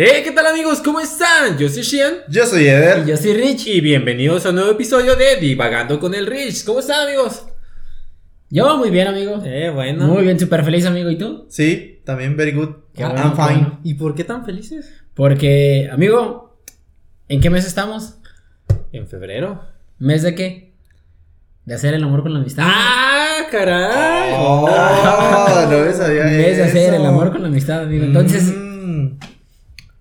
Hey, ¿qué tal amigos? ¿Cómo están? Yo soy Shian. Yo soy Eder. Y yo soy Rich. Y bienvenidos a un nuevo episodio de Divagando con el Rich. ¿Cómo están amigos? Yo muy bien, amigo. Eh, bueno. Muy bien, súper feliz, amigo. ¿Y tú? Sí, también very good. Qué I'm bueno, fine. bueno. ¿Y por qué tan felices? Porque, amigo, ¿en qué mes estamos? En febrero. ¿Mes de qué? De hacer el amor con la amistad. ¡Ah, caray! Oh, no me sabía Mes de hacer el amor con la amistad, amigo. Entonces, Mm.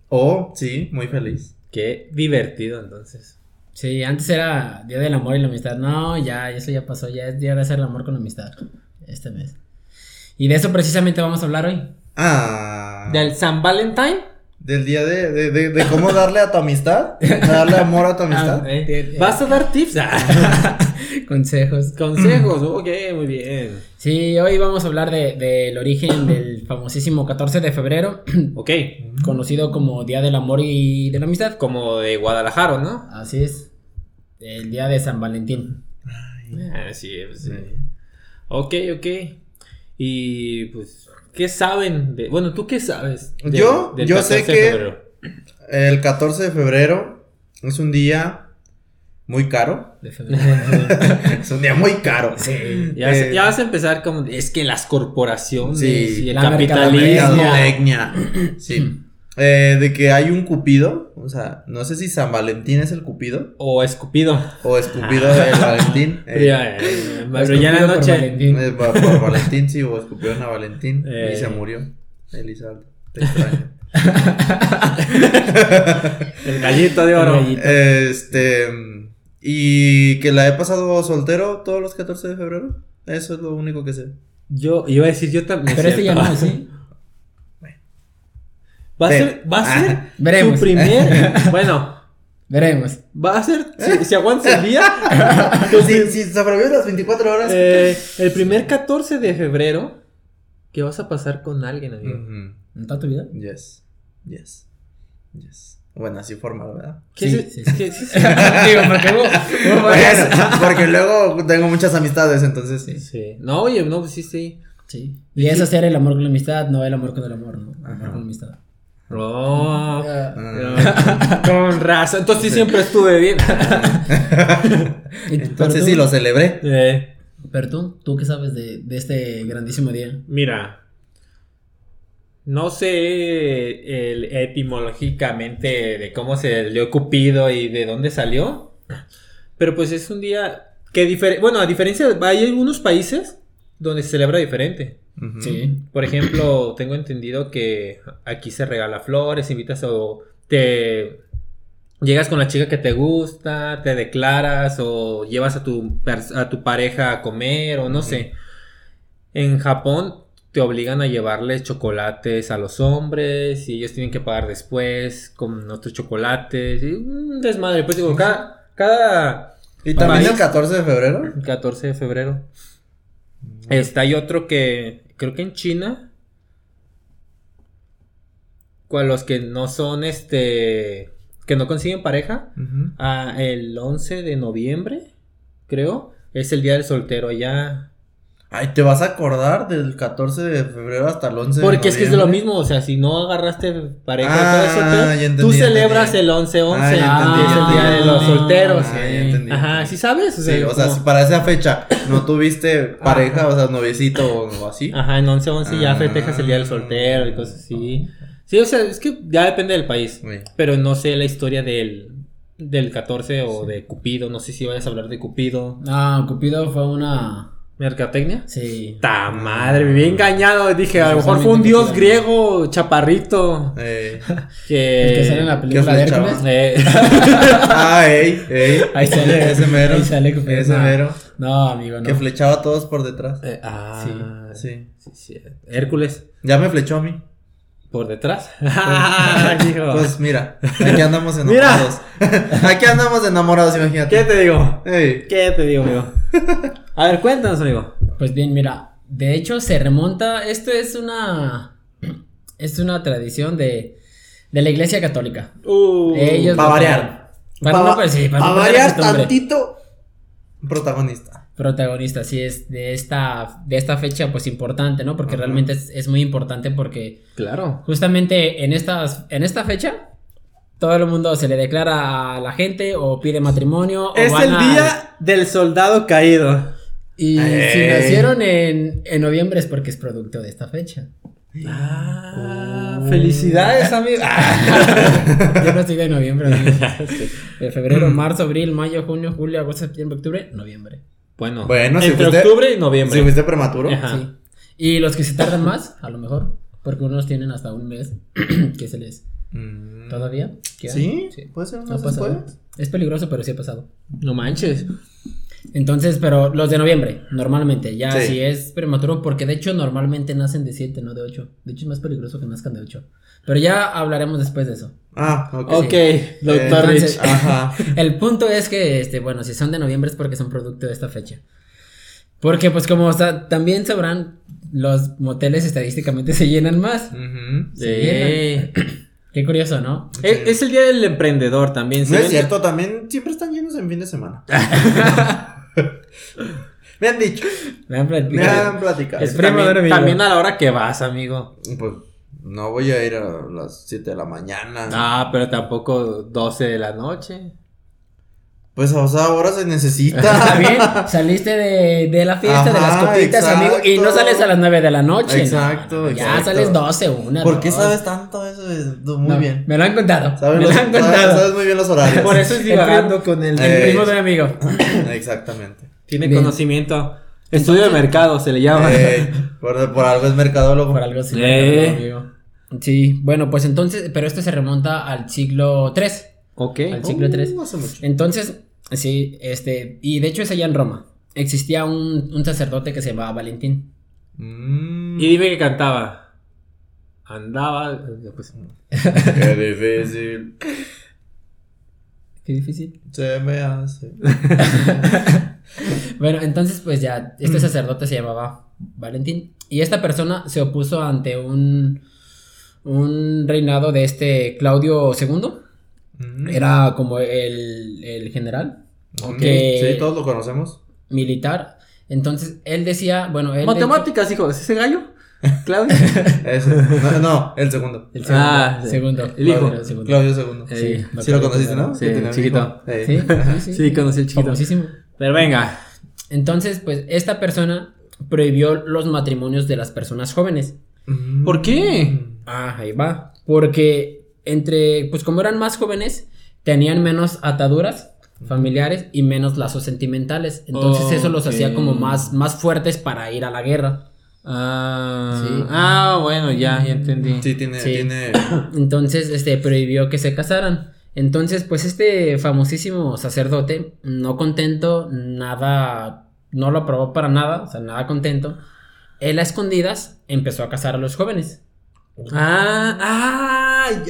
Oh, sí, muy feliz. Qué divertido entonces. sí, antes era Día del Amor y la Amistad. No, ya, eso ya pasó. Ya es Día de hacer el amor con la amistad. Este mes. Y de eso precisamente vamos a hablar hoy. Ah. ¿Del San Valentín? Del día de, de, de, de cómo darle a tu amistad. Darle amor a tu amistad. Ah, Eh, ¿Vas a dar tips? Ah, Consejos. Consejos. Ok, muy bien. Sí, hoy vamos a hablar de- del origen del famosísimo 14 de febrero, Ok. conocido como Día del Amor y de la Amistad. Como de Guadalajara, ¿no? Así es. El día de San Valentín. Ah, sí, pues, sí. Ok, ok. Y pues, ¿qué saben? De... Bueno, ¿tú qué sabes? de- Yo- del yo sé 14 de que-? El 14 de febrero es un día muy caro. De febrero. Es un día muy caro. sí. Ya, Eh, ya vas a empezar como, es que las corporaciones Sí, y el la capitalismo. Sí. Eh, de que hay un cupido. O sea, no sé si San Valentín es el cupido. O escupido. O escupido de Valentín. Pero Eh, ya, eh, pero ya en la por noche. Valentín. eh, por, por Valentín, sí, o escupieron a Valentín Eh. y se murió. Elizalde. Te extraño. El gallito de oro. El gallito. este. Y que la he pasado soltero todos los 14 de febrero. Eso es lo único que sé. Yo iba a decir, yo también. Pero este ya no, ¿sí? Va a ser, va a ser Veremos. su primer. bueno, Veremos. va a ser. Si, si aguantas el día. Si, si sobrevives las 24 horas. eh, el primer 14 de febrero. Que vas a pasar con alguien, amigo. ¿En toda tu vida? Yes. Yes. Yes. Bueno, así formal, ¿verdad? ¿Qué Sí, sí, sí. qué- sí, sí. Digo, porque varias- Bueno, porque luego tengo muchas amistades, entonces sí. Sí. No, oye, no, pues sí, sí. Sí. Y es hacer el amor con la amistad, no el amor con el amor, ¿no? El amor con la amistad. No. Ah. Con razón. Entonces sí siempre estuve bien. Entonces sí lo celebré. Eh, Pero tú, ¿tú qué sabes de, de este grandísimo día? mira. No sé el, etimológicamente de cómo se le Cupido y de dónde salió. Pero pues es un día que bueno, a diferencia de, hay algunos países donde se celebra diferente. Sí. Por ejemplo, tengo entendido que aquí se regala flores, invitas o te llegas con la chica que te gusta, te declaras o llevas a tu, a tu pareja a comer o no sé. En Japón te obligan a llevarles chocolates a los hombres y ellos tienen que pagar después con otros chocolates y un desmadre. Pues digo, cada, cada ¿Y también País. el 14 de febrero? 14 de febrero. Está hay otro que creo que en China. Con los que no son este. Que no consiguen pareja. Ujú. ah, el 11 de noviembre, creo. Es el día del soltero allá. Ay, ¿te vas a acordar del 14 de febrero hasta el 11 de Porque es que es de lo mismo. O sea, si no agarraste pareja Ah, todo eso, ya entendí, tú celebras entendí. el 11-11. Ah, Ah, entendí, es el día de los solteros. Ah, ya entendí. Ajá, ¿sí sabes? Sí, o sea, como- si para esa fecha no tuviste pareja, o sea, noviecito o, o así. Ajá, en 11-11 ya Ah. festejas el día del soltero y cosas así. Sí, o sea, es que ya depende del país. Pero no sé la historia del, del 14 o de Cupido. No sé si vayas a hablar de Cupido. No, Cupido fue una. ¿Mercatecnia? Sí. ¡Ta madre! Me vi engañado. Dije, a lo mejor fue un dios griego, chaparrito. Eh, Que. El que sale en la película ¿qué de? Hércules. Eh, ah, ey, ey. Ahí sale. Ese mero. Ahí sale. Ese No. mero. No, amigo, no. Que flechaba a todos por detrás. eh, ah, Sí. sí, sí. Hércules, Ya me flechó a mí. por detrás. Ah, hijo. Pues mira, aquí andamos enamorados. aquí andamos enamorados, imagínate. ¿Qué te digo? ¿Qué te digo, amigo? A ver, cuéntanos, amigo. Pues bien, mira, de hecho se remonta, esto es una, es una tradición de, de la Iglesia Católica. Uh, Ellos pa' lo variar. Para no, Pa- pues sí, para pa no variar tantito. Protagonista. protagonista, sí es de esta, de esta fecha pues importante, ¿no? Porque realmente es, es muy importante porque Claro. justamente en, estas, en esta fecha todo el mundo se le declara a la gente o pide matrimonio. o Es van el a- día del soldado caído. Y si Ey. nacieron en, en noviembre es porque es producto de esta fecha. Ah, felicidades, amigo. Yo no estoy de noviembre. amigo. De febrero, marzo, abril, mayo, junio, julio, agosto, septiembre, octubre, noviembre. Bueno, Bueno, si entre fuiste- octubre y noviembre. Si fuiste prematuro. Ajá. Sí. Y los que se tardan más, a lo mejor, porque unos tienen hasta un mes que se les... Mm. ¿Todavía? ¿Qué ¿Sí? Sí. ¿Puede ser Ha unos pasado. después? Es peligroso, pero sí ha pasado. No manches. Entonces, pero los de noviembre, normalmente, ya Sí. si es prematuro, porque de hecho normalmente nacen de 7, no de 8. De hecho es más peligroso que nazcan de 8. Pero ya hablaremos después de eso. Ah, ok. Ok, doctor Entonces- Rich. Ajá. El punto es que, este, bueno, si son de noviembre es porque son producto de esta fecha. Porque, pues, como sa- también sabrán, los moteles estadísticamente se llenan más. Ujú. Se Eh, Qué curioso, ¿no? es, es el día del emprendedor también. ¿sí No es cierto, también siempre están llenos en fin de semana. Me han dicho. Me han Me platicado. han platicado. Es También, también a la hora que vas, amigo. Pues no voy a ir a las 7 de la mañana. Ah, pero tampoco 12 de la noche. Pues o sea, ahora se necesita. Está bien, saliste de, de la fiesta, de las copitas, amigo, y no sales a las 9 de la noche. Exacto, No, Ya exacto. sales 12, una. ¿Por qué sabes tanto eso? Es- Muy No, bien. Me lo han contado. Sabes, me los- lo han contado. sabes muy bien los horarios. Por eso es divagando con el... El Eh, primo de un amigo. Exactamente. Tiene Bien. conocimiento. Estudio de mercado se le llama. Eh, por, por algo es mercadólogo. Por algo así. Eh. amigo. Sí, bueno, pues entonces, pero esto se remonta al siglo 3. ok. Al siglo 3. Uh, hace mucho. Entonces, sí, este, y de hecho es allá en Roma. Existía un, un sacerdote que se llamaba Valentín. Mm, Y dime que cantaba. Andaba. Pues, Qué difícil Qué difícil. se me hace. Bueno, entonces pues ya, este sacerdote se llamaba Valentín. Y esta persona se opuso ante un, un reinado de este Claudio II. Mm. Era como el, el general Ok, que- Sí, todos lo conocemos. militar. Entonces él decía, bueno, él... Matemáticas, hijo. ¿Es ese gallo? Claudio. Ese. No, no, el segundo. El segundo. Ah, sí. segundo. El hijo. Claudio segundo. Claudio segundo. Eh, Sí, Sí, lo conociste, ¿no? Sí, chiquito. sí, sí. Sí, conocí el chiquito. Famosísimo. Pero venga. Entonces, pues esta persona prohibió los matrimonios de las personas jóvenes. Mm. ¿Por qué? Ah, ahí va. Porque entre, pues como eran más jóvenes, tenían menos ataduras familiares y menos lazos sentimentales. Entonces eso los hacía como más, más fuertes para ir a la guerra. Ah, Sí. ah, bueno, ya, ya entendí. Sí, tiene, Sí. tiene. Entonces, este, prohibió que se casaran. Entonces, pues este famosísimo sacerdote, no contento, nada, no lo aprobó para nada, o sea, nada contento. Él a escondidas empezó a casar a los jóvenes. Ah, ah,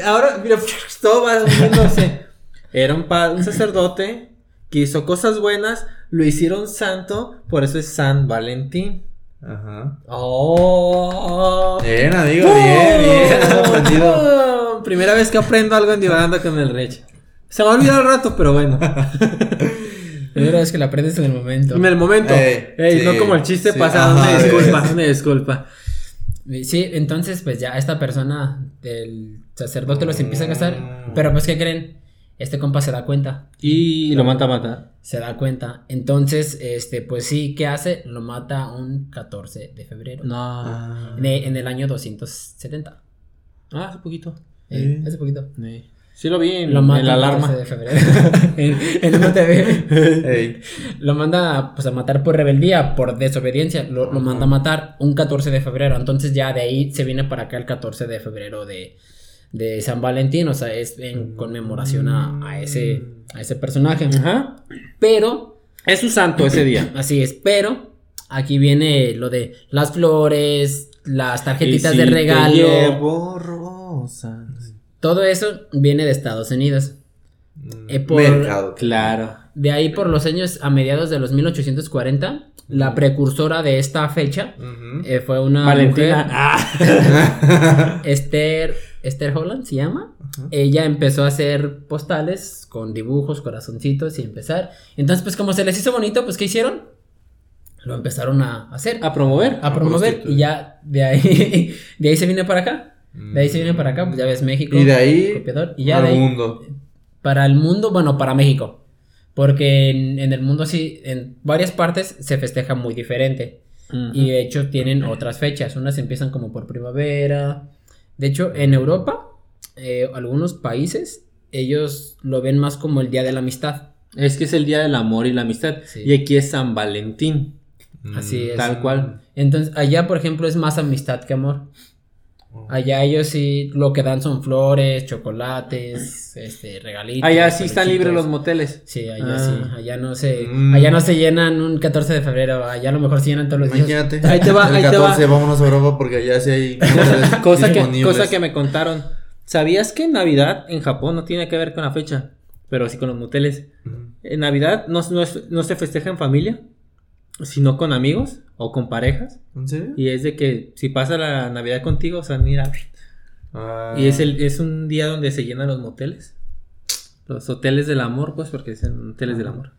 ahora, mira, todo va uniéndose. Era un, un sacerdote que hizo cosas buenas, lo hicieron santo, por eso es San Valentín. Ajá. Oh. Bien, amigo, bien, bien. Aprendido. Primera vez que aprendo algo en divagando con el Rich. Se me ha olvidado el rato, pero bueno. Primera vez que la aprendes en el momento. En el momento. Ey, Ey, sí, no como el chiste sí, pasado. ajá, una disculpa, una disculpa. Sí, entonces, pues ya esta persona, el sacerdote los empieza a casar. Mm. Pero pues, ¿qué creen? Este compa se da cuenta. Y lo mata a matar. Se da cuenta. Entonces, este, pues sí, ¿qué hace? Lo mata un 14 de febrero. No. Ah. En, e- en el año 270. Ah, hace poquito. Eh. Hace poquito. Sí lo vi en, Lo en la alarma. 14 de febrero. en, en una TV. Lo manda pues, a matar por rebeldía, por desobediencia. Lo, lo manda a matar un 14 de febrero. Entonces ya de ahí se viene para acá el 14 de febrero de, de San Valentín. O sea, es en conmemoración a, a ese, a ese personaje. Ajá. Pero, Es su santo ese día. así es, pero aquí viene lo de las flores, las tarjetitas Y de si te regalo. llevo rosas. Todo eso viene de Estados Unidos. Eh, por- Mercado. Claro. De ahí por los años a mediados de los 1840, la precursora de esta fecha eh, fue una Valentina. mujer, Ah. Esther, Esther Holland se llama. Ella empezó a hacer postales con dibujos, corazoncitos y empezar. Entonces, pues como se les hizo bonito, pues ¿qué hicieron? lo empezaron a hacer, A promover. a promover prostituir. y ya de ahí, de ahí se viene para acá. De ahí se viene para acá, pues ya ves México. Y de ahí copiador, y ya al de ahí mundo. para el mundo, bueno, para México. Porque en, en el mundo sí, en varias partes se festeja muy diferente. Ujú. Y de hecho tienen otras fechas. Unas empiezan como por primavera. De hecho, en Europa, eh, algunos países, ellos lo ven más como el Día de la Amistad. Es que es el día del amor y la amistad. Sí. Y aquí es San Valentín. Así es. Tal cual. Entonces, allá, por ejemplo, es más amistad que amor. Allá ellos sí lo que dan son flores, chocolates, este, regalitos. Allá sí están libres los moteles. Sí, allá Ah. sí, allá no se, Mm. allá no se llenan un 14 de febrero, allá a lo mejor se llenan todos los días. Imagínate. Ahí te va, El ahí te va. 14 vámonos a Europa porque allá sí hay Cosa que, cosa que me contaron. ¿Sabías que Navidad en Japón no tiene que ver con la fecha? Pero sí con los moteles. En Navidad no, no es- no se festeja en familia, sino con amigos o con parejas. ¿En serio? Y es de que si pasa la Navidad contigo, o sea, mira. Ah. Y es, el, es un día donde se llenan los moteles. Los hoteles del amor, pues, porque dicen hoteles del amor.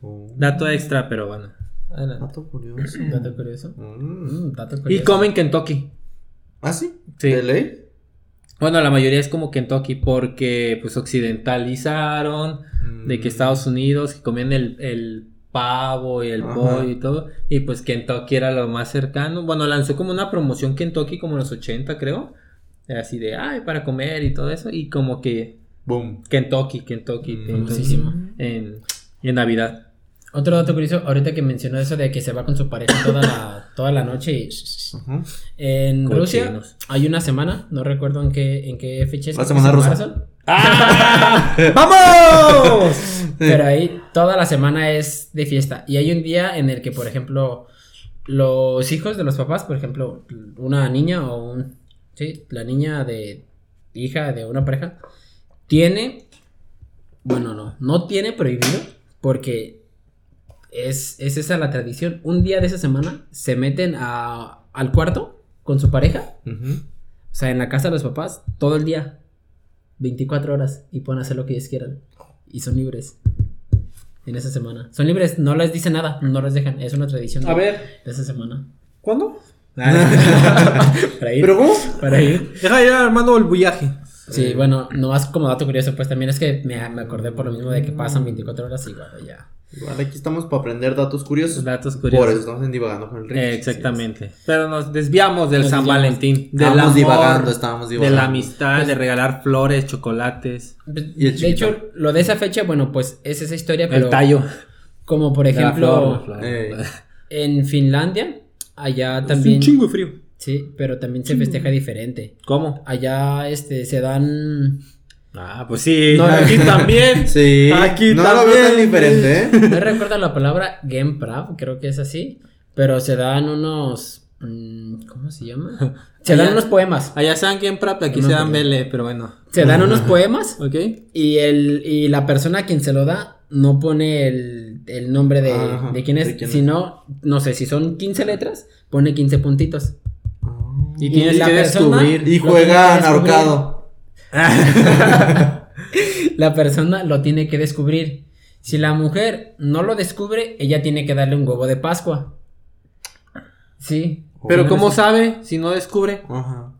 Oh. Dato extra, pero bueno. Adelante. Dato curioso. Dato curioso. Mm. Mm, dato Y curioso. comen Kentucky. ¿Ah, sí? Sí. ¿De ley? Bueno, la mayoría es como Kentucky porque pues occidentalizaron de que Mm. Estados Unidos que comían el, el pavo y el Ajá. pollo y todo y pues Kentucky era lo más cercano. Bueno, lanzó como una promoción Kentucky como en los 80 creo. Así de, ay, para comer y todo eso y como que Boom. Kentucky, Kentucky. Mm. en, en Navidad. Otro dato curioso, ahorita que mencionó eso de que se va con su pareja toda la, toda la noche y... Ajá. En Rusia hay una semana, no recuerdo en qué, en qué fecha es. La semana rusa. marzo, ¡Ah! ¡Vamos! Pero ahí toda la semana es de fiesta. Y hay un día en el que, por ejemplo, los hijos de los papás, por ejemplo, una niña o un... Sí, la niña de hija de una pareja, tiene... Bueno, no, no tiene prohibido porque es, es esa la tradición. Un día de esa semana se meten a, al cuarto con su pareja, o sea, en la casa de los papás, todo el día, 24 horas, y pueden hacer lo que ellos quieran. Y son libres. En esa semana. Son libres, no les dice nada, no les dejan. Es una tradición A de, ver, de esa semana. ¿cuándo? Para ir. ¿Pero cómo? Para ir. Deja ir armando el bullaje. Sí, bueno, nomás como dato curioso, pues también es que me, me acordé por lo mismo de que pasan 24 horas y bueno, ya. Igual aquí estamos para aprender datos curiosos. Datos Por curiosos. eso estamos en divagando con el Ricky. Eh, exactamente. Pero nos desviamos del Nos San desviamos. Valentín. Del Estábamos amor, divagando, estábamos de divagando. la amistad, de regalar flores, chocolates. Y el de hecho, lo de esa fecha, bueno, pues es esa historia, pero el tallo. como por de la ejemplo flor, la flor. Eh. en Finlandia, allá Es también... un chingo de frío. Sí, pero también se festeja diferente. ¿Cómo? Allá este se dan Ah, pues sí. No, aquí también. Sí. Aquí no lo veo tan también. diferente, ¿eh? no recuerdo la palabra Genprav, creo que es así, pero se dan unos mm, ¿cómo se llama? Se dan unos poemas. Allá se dan Game Prap, aquí No se dan. Bele, pero bueno. Se dan unos poemas ¿Ok? y el y la persona a quien se lo da no pone el, el nombre de, Ajá, de quién es, sino no sé si son 15 letras, pone 15 puntitos. Y Y tienes la que persona- descubrir. Y juegan ahorcado. La persona lo tiene que descubrir. Si la mujer no lo descubre, ella tiene que darle un huevo de Pascua. Sí. Pero ¿cómo sabe si no descubre? Ajá.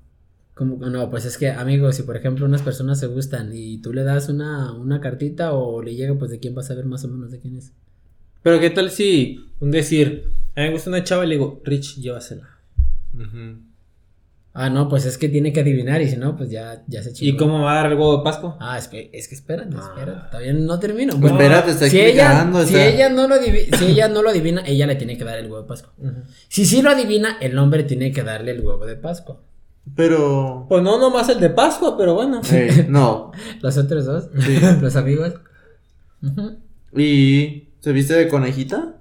Como- no, pues es que, amigos, si por ejemplo unas personas se gustan y tú le das una, una cartita o le llega, pues de quién vas a ver más o menos de quién es. Pero ¿qué tal si, un decir, a mí me gusta una chava y le digo, Rich, llévasela? Ujú. Ah, no, pues es que tiene que adivinar y si no, pues ya, ya se chingó. ¿Y cómo va a dar el huevo de Pascua? Ah, es que, es que espérate, Ah. espérate, todavía no termino. Pues espérate, está si ella, explicando, si está- ella no lo adivi- si ella no lo adivina, ella le tiene que dar el huevo de Pascua. Si sí lo adivina, el hombre tiene que darle el huevo de Pascua. Pero. Pues no nomás el de Pascua, pero bueno. eh, no. Los otros dos, Sí. los amigos. ¿Y se viste de conejita?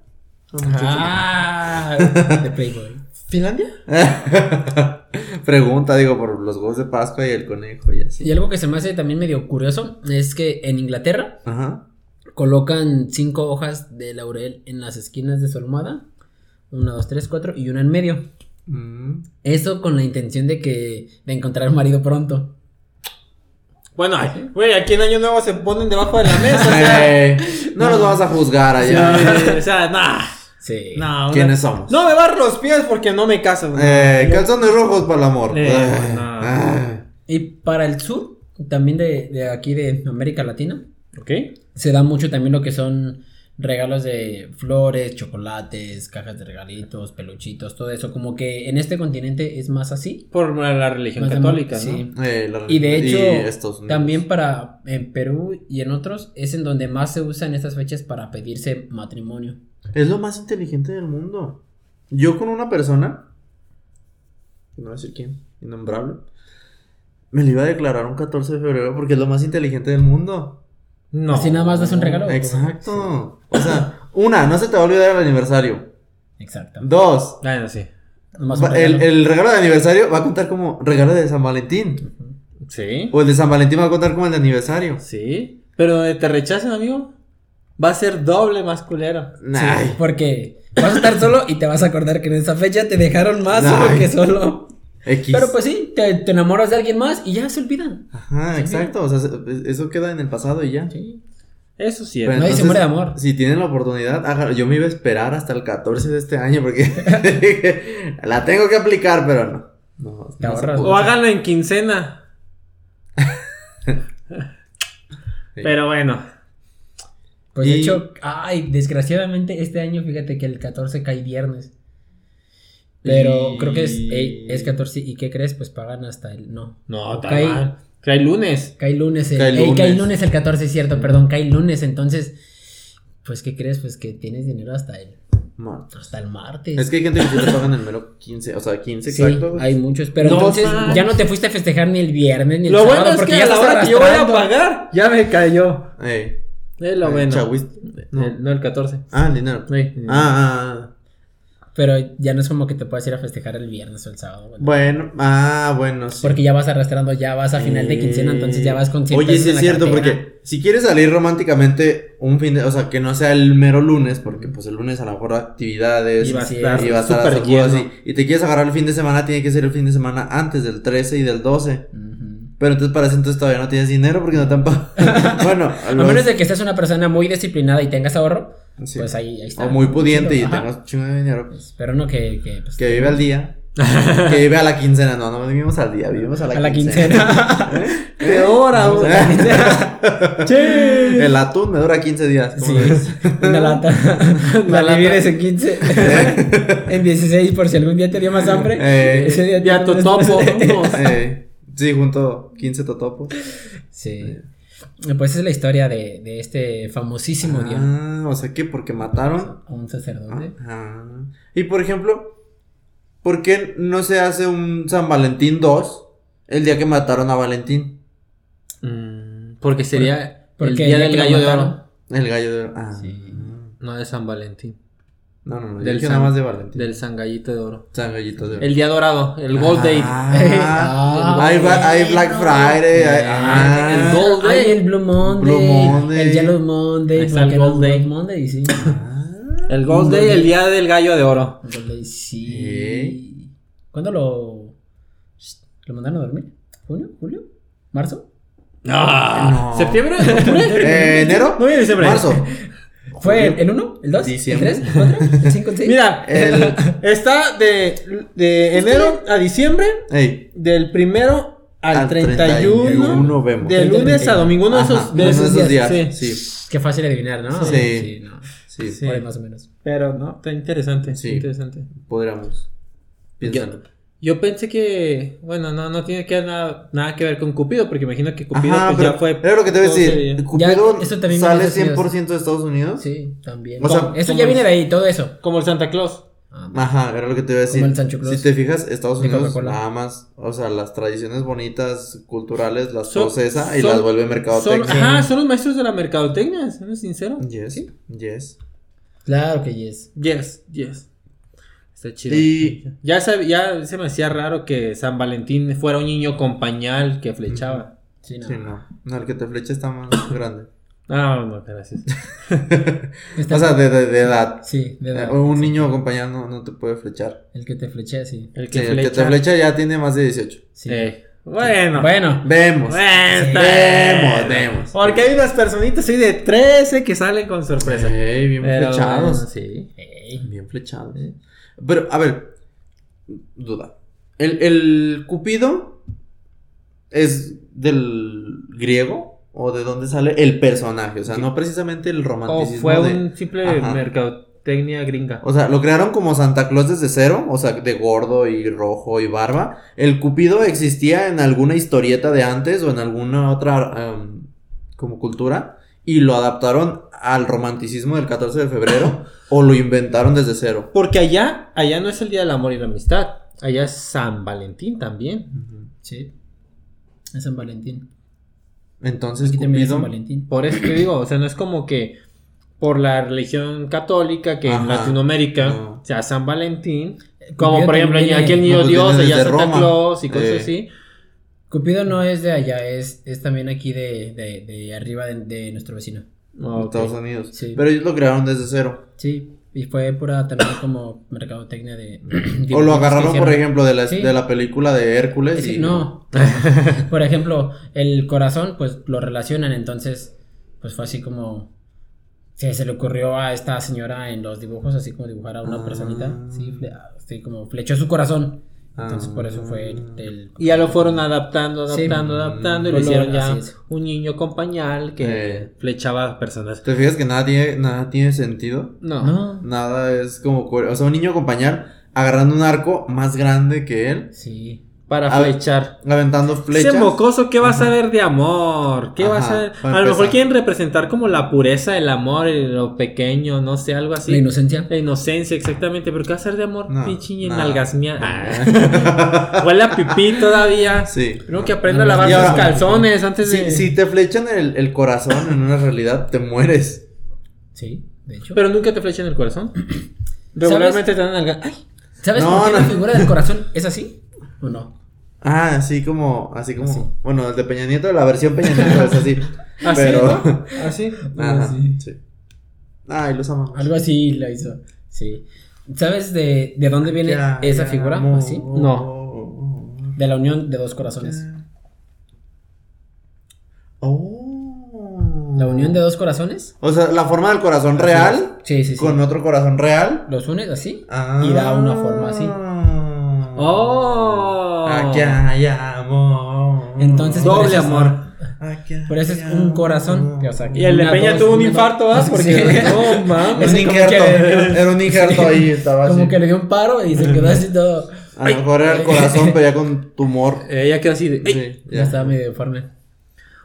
Ah, de Playboy. ¿Finlandia? Pregunta, digo, por los huevos de Pascua y el conejo y así. Y algo que se me hace también medio curioso es que en Inglaterra Ajá. colocan cinco hojas de laurel en las esquinas de su almohada. Una, dos, tres, cuatro y una en medio. Mm. Eso con la intención de que de encontrar marido pronto. Bueno, güey, aquí en Año Nuevo se ponen debajo de la mesa. o sea, Eh, no los vamos a juzgar allá. sí, o sea, nah. Sí. No, una- ¿Quiénes somos? No me barro los pies porque no me caso. Eh, calzones rojos para el amor. Eh, Ah, no. ah. Y para el sur, también de, de aquí de América Latina, Ok. se da mucho también lo que son regalos de flores, chocolates, cajas de regalitos, peluchitos, todo eso. Como que en este continente es más así. Por la religión Más de- católica, ¿no? sí. Eh, la- Y de hecho, también para en Perú y en otros es en donde más se usan estas fechas para pedirse matrimonio. Es lo más inteligente del mundo. Yo con una persona, no voy a decir quién, innombrable, me le iba a declarar un 14 de febrero porque es lo más inteligente del mundo. No. Así nada más das un regalo. Exacto. O sea, una, no se te va a olvidar el aniversario. Exacto. Dos, Bueno, sí. Un va- el, regalo. el regalo de aniversario va a contar como regalo de San Valentín. Sí. O el de San Valentín va a contar como el de aniversario. Sí. Pero donde te rechacen, amigo, va a ser doble más culero. Ay. Porque vas a estar solo y te vas a acordar que en esa fecha te dejaron más solo Ay. que solo. X. Pero pues sí, te, te enamoras de alguien más y ya se olvidan. Ajá, exacto. O sea, se- eso queda en el pasado y ya. Sí. Eso sí. Es. Nadie se entonces, muere de amor. Si tienen la oportunidad, hágalo. yo me iba a esperar hasta el 14 de este año porque la tengo que aplicar, pero no. No, Te no ahorras. O háganlo en quincena. Sí. Pero bueno. Pues de hecho, ay, desgraciadamente este año fíjate que el 14 cae viernes. Pero Y- creo que es, ey, es 14 y ¿qué crees? Pues pagan hasta el no. No, Cae- mal. Cae lunes. Cae lunes el, Cae ey, lunes. cae lunes el 14, es cierto, perdón, cae lunes, entonces pues ¿qué crees? Pues que tienes dinero hasta el Man. hasta el martes. Es que hay gente que le pagan el mero 15, o sea, 15 Sí, exacto. hay muchos, pero No entonces ya no te fuiste a festejar ni el viernes ni el Lo sábado bueno es porque que ya a la hora que yo voy a pagar, ya me cayó. Ey. Es lo Eh, bueno. No. El- no, el 14. Ah, el dinero. Sí. Ah, ah, ah. Pero ya no es como que te puedas ir a festejar el viernes o el sábado. Bueno, ah, bueno, sí. Porque ya vas arrastrando, ya vas a final de quincena, entonces ya vas con 100 Oye, sí es cierto, cartera. porque si quieres salir románticamente un fin de, o sea, que no sea el mero lunes, porque pues el lunes a lo mejor actividades, Y va a estar y va a estar así, y te quieres agarrar el fin de semana, tiene que ser el fin de semana antes del 13 y del 12. Ujú. Pero entonces para ese entonces todavía no tienes dinero porque no te han pagado. bueno, A los- menos de que seas una persona muy disciplinada y tengas ahorro, sí. pues ahí, ahí está. o muy pudiente y Ajá. tengas chingo de dinero. pues, Pero no que... Que, pues, que vive al día. que vive a la quincena. No, no vivimos al día, vivimos a la, a la quincena. quincena. Peor aún. ¿Eh? El atún me dura 15 días. ¿cómo Sí, una lata. La lata. divides en 15. en 16 por si algún día te dio más hambre. Eh, ese día Ya tu topo. Eh, sí, junto 15 totopos. Sí. Pues es la historia de, de este famosísimo dios. Ah, o sea que porque mataron. A un sacerdote. Ah. Y por ejemplo, ¿por qué no se hace un San Valentín 2 el día que mataron a Valentín? Mm, Porque sería Porque el día del gallo de oro. El gallo de. Ah. Sí. No de San Valentín. No, no, no. Del San- nada más de Valentín. Del San Gallito de Oro. San Gallito de. El día dorado. El Gold Day. Ah, Ah, hay. Black Friday. hay- ah, el Gold Hay Day. el Blue Monday, Blue Monday. el Yellow Monday, está el Gold es Day. Monday, sí. Ah, El Gold Day, el día del gallo de oro. Gold Day, sí. Sí. ¿Cuándo lo lo mandaron a dormir? ¿Junio? ¿Julio? ¿Marzo? No. ¿Septiembre? ¿Octubre? Eh, ¿Enero? No, diciembre. Marzo. ¿Fue el, el 1? ¿El 2? Diciembre. ¿El 3? ¿El 4? ¿El 5? ¿El 6? Mira, El- está de, de enero a diciembre, Ey, del primero al, Al 31, 31 vemos. de lunes a domingo, uno de ajá, esos, de uno esos días. Sí. Sí, Qué fácil adivinar, ¿no? Sí. no. sí, Sí. Por ahí más o menos. Pero no, está interesante. Sí. interesante. podríamos. Piénsalo. Yo pensé que, bueno, no, no tiene que nada, nada que ver con Cupido, porque imagino que Cupido Ajá, pues, pero ya fue. era lo que te iba a decir. Cupido Ya, eso también sale de Estados 100% de Estados Unidos. Sí, también. O sea, eso ya el- viene de ahí, todo eso. Como el Santa Claus. Ah, Ajá, era lo que te iba a decir. Como el Sancho Claus. Si te fijas, Estados Unidos nada más, o sea, las tradiciones bonitas, culturales, las Son- procesa y son- las vuelve Son, mercadotecnia. ajá, son los maestros de la mercadotecnia, siendo sincero. Yes, yes. Claro que yes. Yes, yes. Está chido. Y- Ya, sab- ya se me hacía raro que San Valentín fuera un niño con pañal que flechaba. Sí, no. Sí, no. No, el que te flecha está más grande. No, no, gracias. Está- O sea, de, de, de edad. sí, de edad. Eh, Un Sí. niño acompañado no, no te puede flechar. El que te flechea, sí. El Sí, que el flecha. que te flecha ya tiene más de 18. sí. Eh, bueno. Bueno. Vemos. Vemos, vemos. Porque hay unas personitas así de 13 que salen con sorpresa. Ey, bien Pero, flechados. Sí. Ey. Bien flechados. Pero, a ver, duda. ¿El, el Cupido es del griego? ¿O de dónde sale el personaje? O sea, no precisamente el O romanticismo. fue de- un simple Ajá. mercadotecnia gringa. O sea, lo crearon como Santa Claus desde cero, o sea, de gordo y rojo y barba. ¿El Cupido existía en alguna historieta de antes o en alguna otra em, como cultura? Y lo adaptaron al romanticismo del 14 de febrero o lo inventaron desde cero. Porque allá, allá no es el Día del Amor y la Amistad. Allá es San Valentín también. Sí. Es San Valentín. Entonces, Aquí también es Cupido. San Valentín. Por eso te digo, o sea, no es como que por la religión católica que en. Latinoamérica No. sea San Valentín. Cupido Como por ejemplo aquí el niño No, pues Dios, allá Santa Roma. Claus y cosas Eh. así. Cupido no es de allá, es, es también aquí de, de, de arriba de, de nuestro vecino. Ok. Estados Unidos. Sí. Pero ellos lo crearon desde cero. Sí, y fue pura también como mercadotecnia de... O lo agarraron, por ejemplo, de la, Sí. de la película de Hércules. Sí, y- no. Por ejemplo, el corazón, pues lo relacionan, entonces, pues fue así como. Se, se le ocurrió a esta señora en los dibujos, así como dibujar a una Ah. personita. Sí, así como flechó su corazón. Entonces, por eso fue el. el- Y ya lo fueron adaptando, Sí. adaptando, adaptando. Y le Color, hicieron ya un niño con pañal que Eh. flechaba a personas. ¿Te fijas que nada tiene, nada tiene sentido? No. No. Nada es como. O sea, un niño con pañal agarrando un arco más grande que él, Sí. Para A ver, flechar. aventando flechas. Ese mocoso, ¿qué va a saber de amor? ¿Qué va a para A lo mejor quieren representar como la pureza del amor y lo pequeño, no sé, algo así. La inocencia. La inocencia, exactamente. Pero ¿qué va a ser de amor? No, Pinche mías. Ah. Huele a pipí todavía. Sí. Primero que aprenda a lavar ahora- sus calzones antes de. Si, te flechan el, el corazón en una realidad, te mueres. Sí, de hecho. Pero nunca te flechan el corazón. Regularmente te dan nalga. Ay, ¿Sabes No, por qué no. la figura del corazón es así? ¿O no? Ah, así como, así como, Así. bueno, el de Peña Nieto, la versión Peña Nieto es así. ¿Así? pero, ¿no? ¿Así? Ajá, Así. sí. Ay, los amamos. Algo así lo hizo. Sí. ¿Sabes de, de dónde viene Ya, esa ya, figura? amor. Así. No. De la unión de dos corazones. Oh. La unión de dos corazones. O sea, la forma del corazón real Sí, sí, sí. con otro corazón real. Los unes así. Ah. Y da una forma así. ¡Oh! Aquí hay amor. Entonces, por Doble amor. Aquí hay Por eso es un corazón. que, o sea, que Y el de Peña dos, tuvo un infarto, dos. ¿ah? Porque. No, mames. Un Ese injerto. Era un injerto ahí, estaba Como que le dio un paro y se quedó así todo. A lo mejor era el corazón, pero ya con tumor. Ella quedó así de. Ya estaba medio deforme.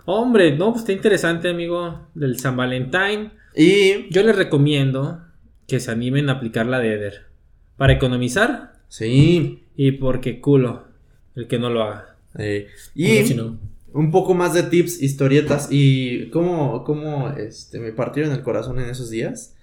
Hombre, no, pues está interesante, amigo, del San Valentín. Y Yo les recomiendo que se animen a aplicar la de Eder. Para economizar sí. Y porque culo el que no lo haga. eh, y si no. un poco más de tips, historietas y cómo, cómo este, me partieron el corazón en esos días.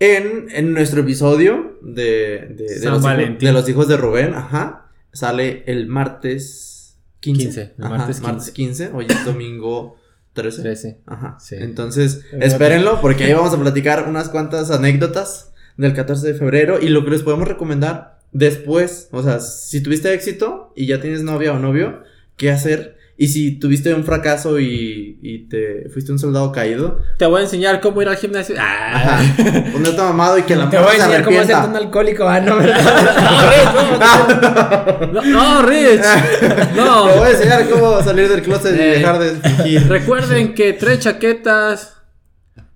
En, en nuestro episodio de, de, los hijos, de los hijos de Rubén, ajá, sale el martes 15. 15, el Ajá, martes martes 15. Hoy es domingo 13. 13. Ajá. Sí. Entonces, espérenlo porque ahí vamos a platicar unas cuantas anécdotas del 14 de febrero y lo que les podemos recomendar después. O sea, si tuviste éxito y ya tienes novia o novio, ¿qué hacer? Y si tuviste un fracaso y, y te fuiste un soldado caído, Te voy a enseñar cómo ir al gimnasio. Ah. ponerte mamado y que la Te voy a enseñar cómo hacerte un alcohólico. Ah, no, ¿verdad? No, no, Rich. Te voy a enseñar cómo salir del closet y Eh. dejar de fingir. Recuerden que tres chaquetas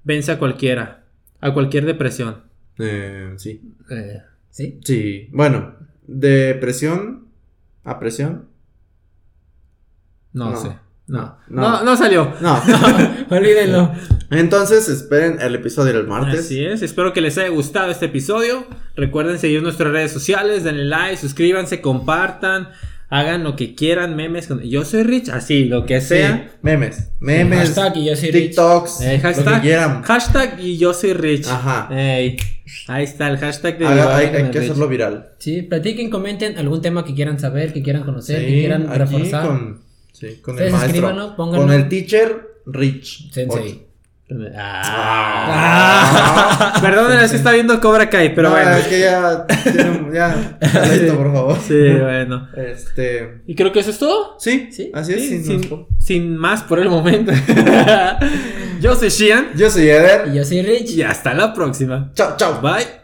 vence a cualquiera. A cualquier depresión. Eh, sí. Eh, ¿Sí? Sí. Bueno, de presión a presión. no, No. sé. No. No. no. No salió. No. Olvídenlo. Entonces, esperen el episodio del martes. Así es, espero que les haya gustado este episodio. Recuerden seguir nuestras redes sociales, denle like, suscríbanse, compartan, hagan lo que quieran, memes. con- Yo soy Rich, así, lo que Sí, sea. memes. Memes. Hashtag y yo soy Rich. TikToks. Eh, Lo que hashtag, quieran. hashtag y yo soy Rich. Ajá. Ey, ahí está el hashtag de Haga- hay, que Rich. hacerlo viral. Sí, platiquen, comenten algún tema que quieran saber, que quieran conocer, que quieran reforzar. con, sí, con el maestro. Con el teacher Rich. Sensei. Ah. Perdón, es que está viendo Cobra Kai, pero No, bueno. Es que ya. tiene- ya. ya listo, por favor. Sí, bueno. Este. Y creo que eso es todo. Sí, Sí, así es. Sí, sin- sin, sin más por el momento. Yo soy Shian Yo soy Eder. Y yo soy Rich. y hasta la próxima. Chao, chao. Bye.